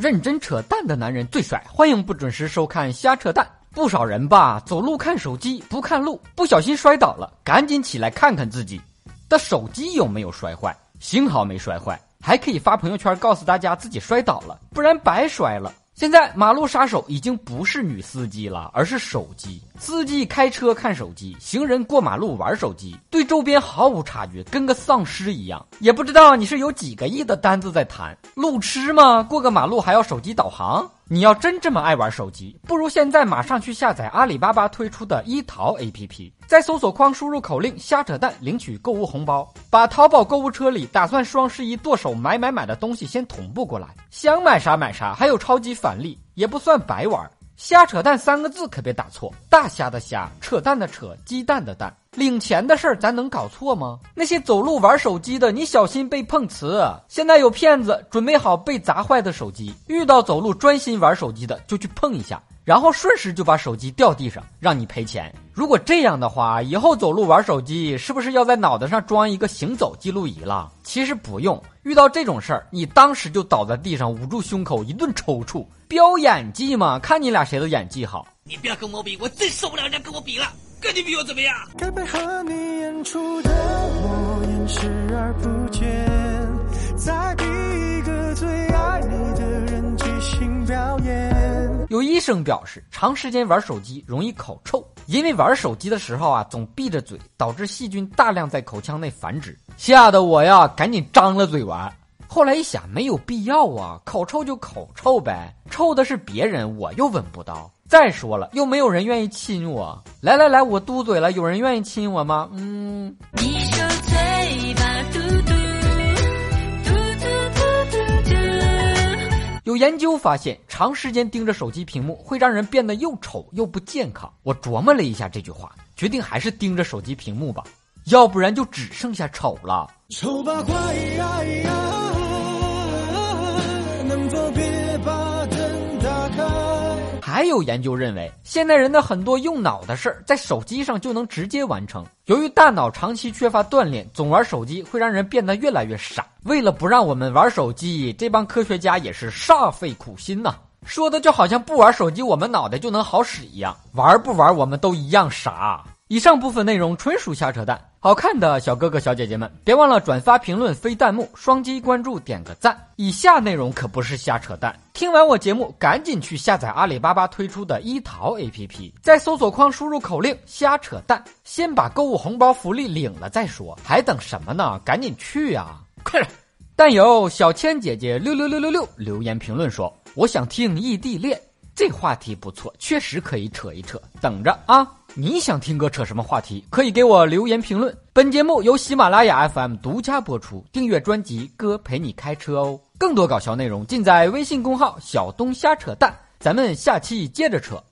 认真扯淡的男人最帅。欢迎不准时收看瞎扯淡。不少人吧，走路看手机不看路，不小心摔倒了，赶紧起来看看自己的手机有没有摔坏。幸好没摔坏，还可以发朋友圈告诉大家自己摔倒了，不然白摔了。现在马路杀手已经不是女司机了，而是手机。司机开车看手机，行人过马路玩手机，对周边毫无察觉，跟个丧尸一样。也不知道你是有几个亿的单子在谈，路痴吗？过个马路还要手机导航？你要真这么爱玩手机，不如现在马上去下载阿里巴巴推出的一淘 APP，在搜索框输入口令“瞎扯淡”，领取购物红包，把淘宝购物车里打算双十一剁手买买买的东西先同步过来，想买啥买啥，还有超级返利，也不算白玩。瞎扯淡三个字可别打错，大虾的虾，扯淡的扯，鸡蛋的蛋。领钱的事儿，咱能搞错吗？那些走路玩手机的，你小心被碰瓷。现在有骗子准备好被砸坏的手机，遇到走路专心玩手机的，就去碰一下，然后顺势就把手机掉地上，让你赔钱。如果这样的话，以后走路玩手机是不是要在脑袋上装一个行走记录仪了？其实不用，遇到这种事儿，你当时就倒在地上，捂住胸口，一顿抽搐，飙演技嘛，看你俩谁的演技好。你不要跟我比，我真受不了人家跟我比了。跟你比我怎么样？该配合你演出的我演视而不见，有医生表示，长时间玩手机容易口臭，因为玩手机的时候啊总闭着嘴，导致细菌大量在口腔内繁殖，吓得我呀赶紧张了嘴玩。后来一想，没有必要啊，口臭就口臭呗，臭的是别人，我又闻不到。再说了，又没有人愿意亲我。来来来，我嘟嘴了，有人愿意亲我吗？嗯。有研究发现，长时间盯着手机屏幕会让人变得又丑又不健康。我琢磨了一下这句话，决定还是盯着手机屏幕吧，要不然就只剩下丑了。丑八怪呀呀。还有研究认为，现代人的很多用脑的事儿，在手机上就能直接完成。由于大脑长期缺乏锻炼，总玩手机会让人变得越来越傻。为了不让我们玩手机，这帮科学家也是煞费苦心呐。说的就好像不玩手机，我们脑袋就能好使一样。玩不玩，我们都一样傻。以上部分内容纯属瞎扯淡，好看的小哥哥小姐姐们，别忘了转发、评论、飞弹幕、双击关注、点个赞。以下内容可不是瞎扯淡，听完我节目，赶紧去下载阿里巴巴推出的一淘 APP，在搜索框输入口令“瞎扯淡”，先把购物红包福利领了再说，还等什么呢？赶紧去呀，快点！但有小千姐姐六六六六六留言评论说：“我想听异地恋。”这话题不错，确实可以扯一扯。等着啊！你想听哥扯什么话题？可以给我留言评论。本节目由喜马拉雅 FM 独家播出，订阅专辑《哥陪你开车》哦。更多搞笑内容尽在微信公号“小东瞎扯淡”。咱们下期接着扯。